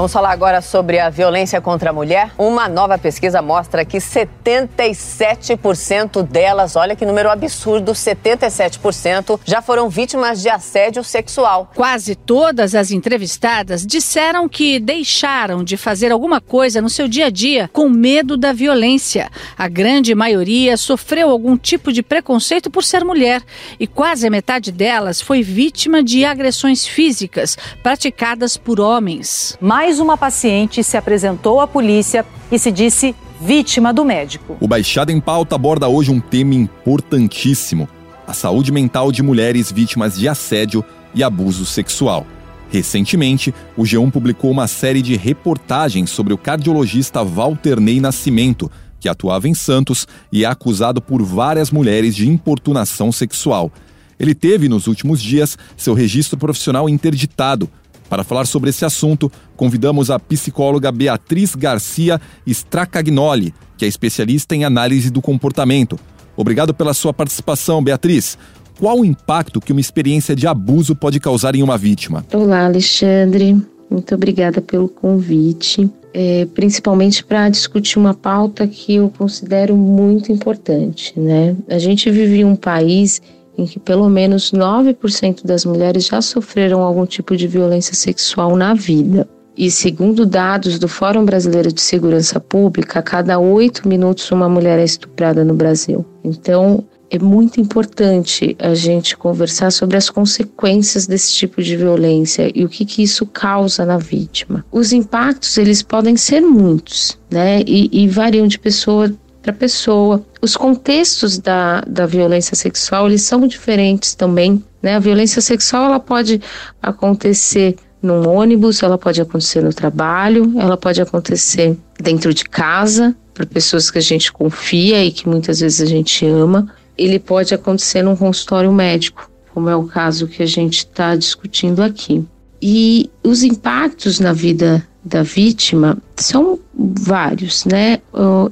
Vamos falar agora sobre a violência contra a mulher. Uma nova pesquisa mostra que 77% delas, olha que número absurdo, 77% já foram vítimas de assédio sexual. Quase todas as entrevistadas disseram que deixaram de fazer alguma coisa no seu dia a dia com medo da violência. A grande maioria sofreu algum tipo de preconceito por ser mulher e quase a metade delas foi vítima de agressões físicas praticadas por homens. Mais uma paciente se apresentou à polícia e se disse vítima do médico. O Baixada em Pauta aborda hoje um tema importantíssimo: a saúde mental de mulheres vítimas de assédio e abuso sexual. Recentemente, o G1 publicou uma série de reportagens sobre o cardiologista Walter Ney Nascimento, que atuava em Santos e é acusado por várias mulheres de importunação sexual. Ele teve, nos últimos dias, seu registro profissional interditado. Para falar sobre esse assunto, convidamos a psicóloga Beatriz Garcia Stracagnoli, que é especialista em análise do comportamento. Obrigado pela sua participação, Beatriz. Qual o impacto que uma experiência de abuso pode causar em uma vítima? Olá, Alexandre. Muito obrigada pelo convite, é, principalmente para discutir uma pauta que eu considero muito importante. Né? A gente vive em um país em que pelo menos 9% das mulheres já sofreram algum tipo de violência sexual na vida. E segundo dados do Fórum Brasileiro de Segurança Pública, a cada oito minutos uma mulher é estuprada no Brasil. Então, é muito importante a gente conversar sobre as consequências desse tipo de violência e o que, que isso causa na vítima. Os impactos eles podem ser muitos, né? E, e variam de pessoa para pessoa. Os contextos da, da violência sexual eles são diferentes também. Né? A violência sexual ela pode acontecer num ônibus, ela pode acontecer no trabalho, ela pode acontecer dentro de casa, para pessoas que a gente confia e que muitas vezes a gente ama. Ele pode acontecer num consultório médico, como é o caso que a gente está discutindo aqui. E os impactos na vida da vítima são vários, né?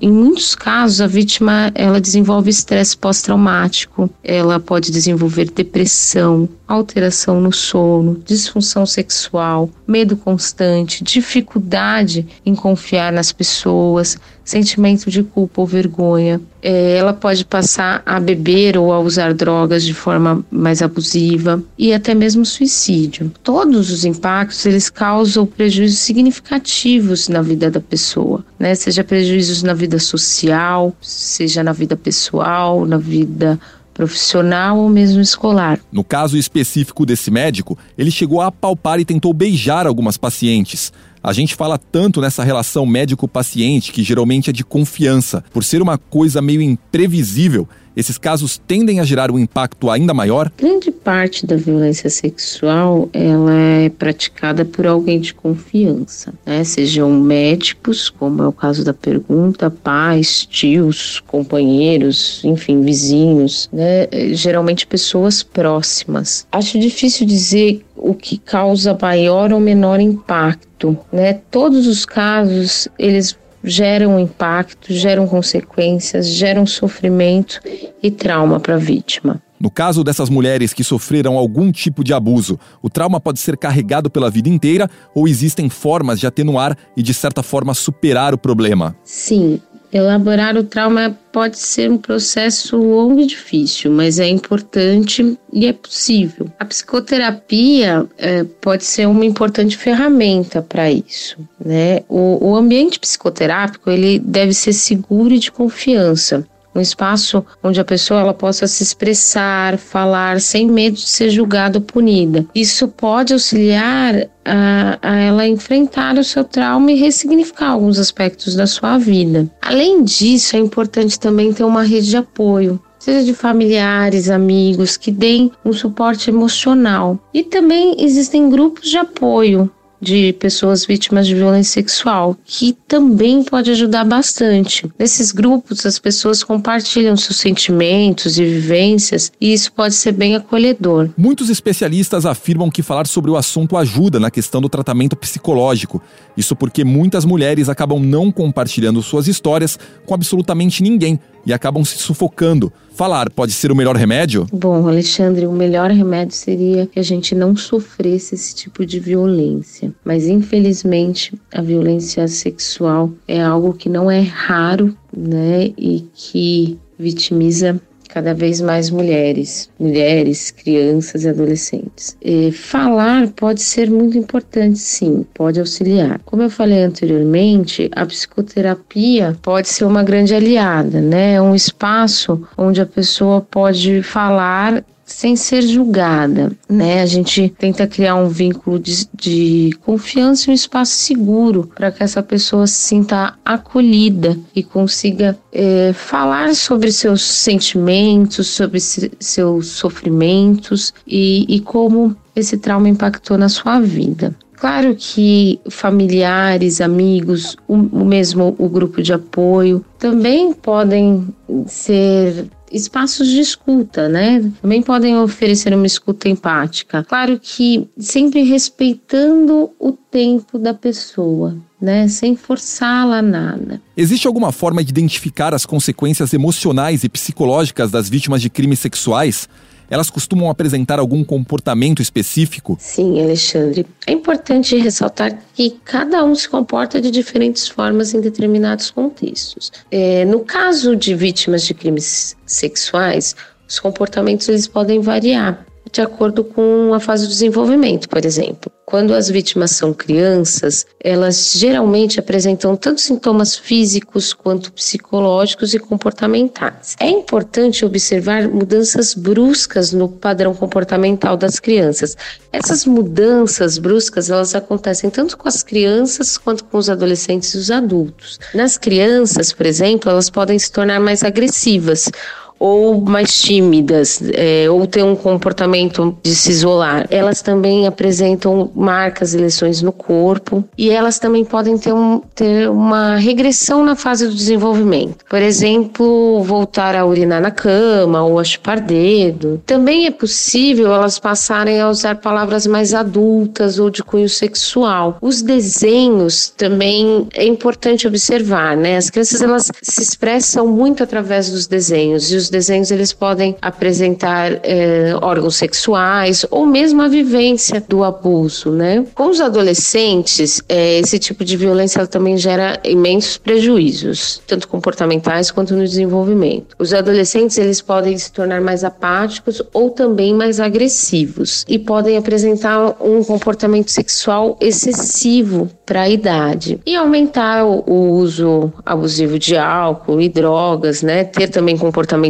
Em muitos casos a vítima ela desenvolve estresse pós-traumático, ela pode desenvolver depressão, alteração no sono, disfunção sexual, medo constante, dificuldade em confiar nas pessoas, sentimento de culpa ou vergonha. É, ela pode passar a beber ou a usar drogas de forma mais abusiva e até mesmo suicídio. Todos os impactos eles causam prejuízos significativos na vida da pessoa, né? Seja prejuízos na vida social, seja na vida pessoal, na vida profissional ou mesmo escolar. No caso específico desse médico, ele chegou a apalpar e tentou beijar algumas pacientes. A gente fala tanto nessa relação médico-paciente que geralmente é de confiança. Por ser uma coisa meio imprevisível, esses casos tendem a gerar um impacto ainda maior? Grande parte da violência sexual ela é praticada por alguém de confiança, né? Sejam médicos, como é o caso da pergunta, pais, tios, companheiros, enfim, vizinhos, né? Geralmente pessoas próximas. Acho difícil dizer o que causa maior ou menor impacto, né? Todos os casos eles geram impacto, geram consequências, geram sofrimento e trauma para a vítima. No caso dessas mulheres que sofreram algum tipo de abuso, o trauma pode ser carregado pela vida inteira ou existem formas de atenuar e, de certa forma, superar o problema? Sim, elaborar o trauma pode ser um processo longo e difícil, mas é importante e é possível. A psicoterapia é, pode ser uma importante ferramenta para isso. Né? O, o ambiente psicoterápico ele deve ser seguro e de confiança um espaço onde a pessoa ela possa se expressar, falar sem medo de ser julgada ou punida. Isso pode auxiliar a, a, ela enfrentar o seu trauma e ressignificar alguns aspectos da sua vida. Além disso, é importante também ter uma rede de apoio. Seja de familiares, amigos, que deem um suporte emocional. E também existem grupos de apoio de pessoas vítimas de violência sexual, que também pode ajudar bastante. Nesses grupos, as pessoas compartilham seus sentimentos e vivências e isso pode ser bem acolhedor. Muitos especialistas afirmam que falar sobre o assunto ajuda na questão do tratamento psicológico. Isso porque muitas mulheres acabam não compartilhando suas histórias com absolutamente ninguém e acabam se sufocando. Falar pode ser o melhor remédio? Bom, Alexandre, o melhor remédio seria que a gente não sofresse esse tipo de violência. Mas infelizmente, a violência sexual é algo que não é raro, né? E que vitimiza cada vez mais mulheres, mulheres, crianças e adolescentes. E falar pode ser muito importante, sim, pode auxiliar. Como eu falei anteriormente, a psicoterapia pode ser uma grande aliada, né? É um espaço onde a pessoa pode falar sem ser julgada, né? A gente tenta criar um vínculo de, de confiança e um espaço seguro para que essa pessoa se sinta acolhida e consiga é, falar sobre seus sentimentos, sobre se, seus sofrimentos e, e como esse trauma impactou na sua vida. Claro que familiares, amigos, o, mesmo o grupo de apoio também podem ser espaços de escuta, né? Também podem oferecer uma escuta empática. Claro que sempre respeitando o tempo da pessoa, né? Sem forçá-la nada. Existe alguma forma de identificar as consequências emocionais e psicológicas das vítimas de crimes sexuais? Elas costumam apresentar algum comportamento específico? Sim, Alexandre. É importante ressaltar que cada um se comporta de diferentes formas em determinados contextos. É, no caso de vítimas de crimes sexuais, os comportamentos eles podem variar de acordo com a fase do desenvolvimento, por exemplo. Quando as vítimas são crianças, elas geralmente apresentam tanto sintomas físicos quanto psicológicos e comportamentais. É importante observar mudanças bruscas no padrão comportamental das crianças. Essas mudanças bruscas, elas acontecem tanto com as crianças quanto com os adolescentes e os adultos. Nas crianças, por exemplo, elas podem se tornar mais agressivas ou mais tímidas, é, ou ter um comportamento de se isolar. Elas também apresentam marcas e lesões no corpo e elas também podem ter, um, ter uma regressão na fase do desenvolvimento. Por exemplo, voltar a urinar na cama ou a chupar dedo. Também é possível elas passarem a usar palavras mais adultas ou de cunho sexual. Os desenhos também é importante observar, né? As crianças elas se expressam muito através dos desenhos e os desenhos eles podem apresentar é, órgãos sexuais ou mesmo a vivência do abuso, né? Com os adolescentes, é, esse tipo de violência também gera imensos prejuízos, tanto comportamentais quanto no desenvolvimento. Os adolescentes eles podem se tornar mais apáticos ou também mais agressivos e podem apresentar um comportamento sexual excessivo para a idade e aumentar o, o uso abusivo de álcool e drogas, né? Ter também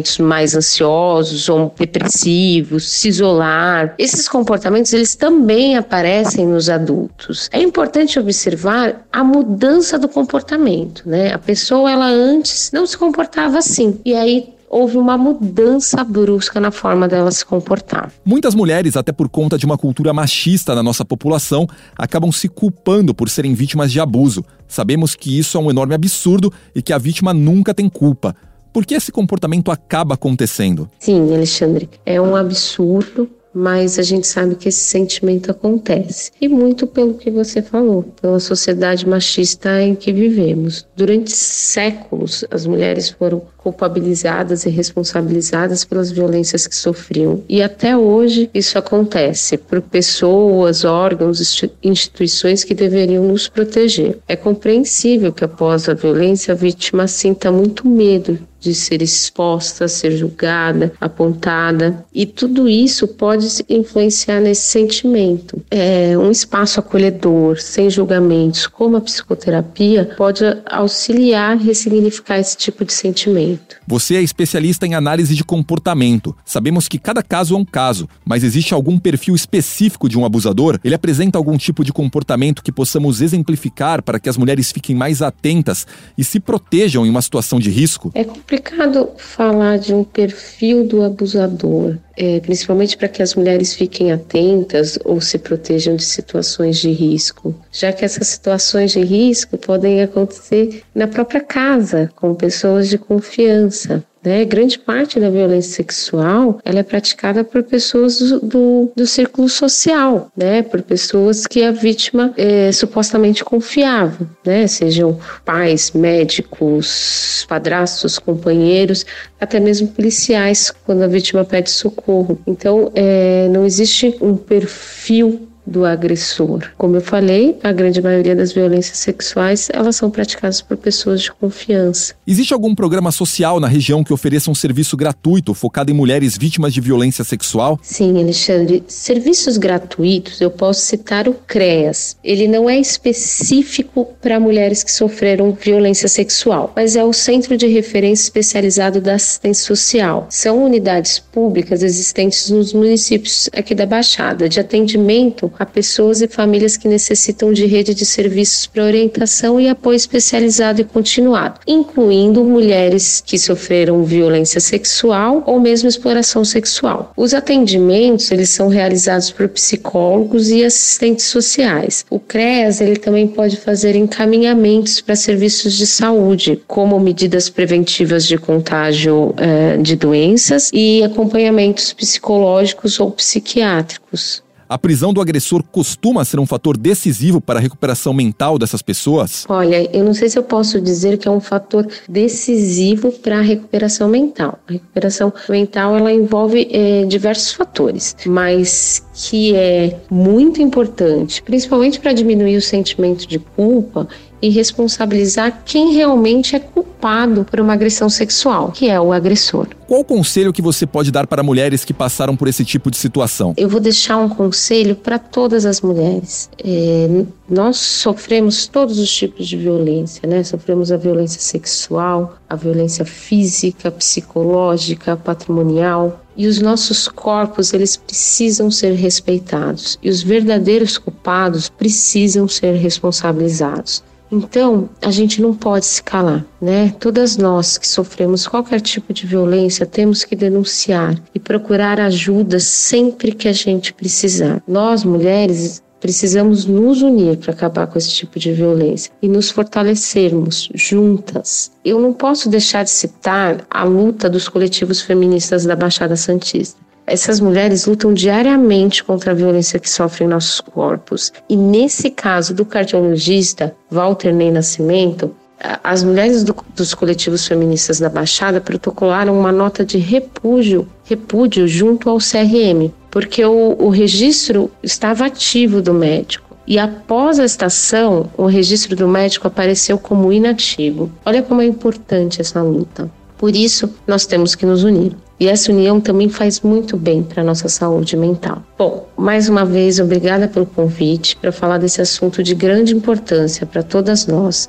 comportamentos mais ansiosos ou depressivos, se isolar. Esses comportamentos eles também aparecem nos adultos. É importante observar a mudança do comportamento, né? A pessoa ela antes não se comportava assim e aí houve uma mudança brusca na forma dela se comportar. Muitas mulheres, até por conta de uma cultura machista na nossa população, acabam se culpando por serem vítimas de abuso. Sabemos que isso é um enorme absurdo e que a vítima nunca tem culpa. Por que esse comportamento acaba acontecendo? Sim, Alexandre, é um absurdo, mas a gente sabe que esse sentimento acontece. E muito pelo que você falou, pela sociedade machista em que vivemos. Durante séculos, as mulheres foram culpabilizadas e responsabilizadas pelas violências que sofriam. E até hoje isso acontece por pessoas, órgãos, instituições que deveriam nos proteger. É compreensível que após a violência a vítima sinta muito medo de ser exposta, ser julgada, apontada, e tudo isso pode influenciar nesse sentimento. É um espaço acolhedor, sem julgamentos, como a psicoterapia, pode auxiliar a ressignificar esse tipo de sentimento. Você é especialista em análise de comportamento. Sabemos que cada caso é um caso, mas existe algum perfil específico de um abusador? Ele apresenta algum tipo de comportamento que possamos exemplificar para que as mulheres fiquem mais atentas e se protejam em uma situação de risco? É complicado falar de um perfil do abusador. é, principalmente para que as mulheres fiquem atentas ou se protejam de situações de risco, já que essas situações de risco podem acontecer na própria casa, com pessoas de confiança. Né? Grande parte da violência sexual ela é praticada por pessoas do, do, do círculo social, né? por pessoas que a vítima é, supostamente confiava, né? sejam pais, médicos, padrastos, companheiros, até mesmo policiais, quando a vítima pede socorro. Então, é, não existe um perfil do agressor. Como eu falei, a grande maioria das violências sexuais, elas são praticadas por pessoas de confiança. Existe algum programa social na região que ofereça um serviço gratuito focado em mulheres vítimas de violência sexual? Sim, Alexandre. Serviços gratuitos, eu posso citar o CREAS. Ele não é específico para mulheres que sofreram violência sexual, mas é o Centro de Referência Especializado da Assistência Social. São unidades públicas existentes nos municípios aqui da Baixada de atendimento a pessoas e famílias que necessitam de rede de serviços para orientação e apoio especializado e continuado, incluindo mulheres que sofreram violência sexual ou mesmo exploração sexual. Os atendimentos, eles são realizados por psicólogos e assistentes sociais. O CREAS, ele também pode fazer encaminhamentos para serviços de saúde, como medidas preventivas de contágio eh, de doenças e acompanhamentos psicológicos ou psiquiátricos. A prisão do agressor costuma ser um fator decisivo para a recuperação mental dessas pessoas? Olha, eu não sei se eu posso dizer que é um fator decisivo para a recuperação mental. A recuperação mental ela envolve é, diversos fatores, mas que é muito importante, principalmente para diminuir o sentimento de culpa e responsabilizar quem realmente é culpado por uma agressão sexual, que é o agressor. Qual o conselho que você pode dar para mulheres que passaram por esse tipo de situação? Eu vou deixar um conselho para todas as mulheres. É, nós sofremos todos os tipos de violência, né? Sofremos a violência sexual, a violência física, psicológica, patrimonial. E os nossos corpos, eles precisam ser respeitados. E os verdadeiros culpados precisam ser responsabilizados. Então, a gente não pode se calar, né? Todas nós que sofremos qualquer tipo de violência temos que denunciar e procurar ajuda sempre que a gente precisar. Nós, mulheres, precisamos nos unir para acabar com esse tipo de violência e nos fortalecermos juntas. Eu não posso deixar de citar a luta dos coletivos feministas da Baixada Santista. Essas mulheres lutam diariamente contra a violência que sofrem em nossos corpos. E nesse caso do cardiologista Walter Ney Nascimento, as mulheres do, dos coletivos feministas da Baixada protocolaram uma nota de repúdio, repúdio junto ao CRM, porque o, o registro estava ativo do médico. E após a estação, o registro do médico apareceu como inativo. Olha como é importante essa luta. Por isso, nós temos que nos unir. E essa união também faz muito bem para a nossa saúde mental. Bom, mais uma vez, obrigada pelo convite para falar desse assunto de grande importância para todas nós.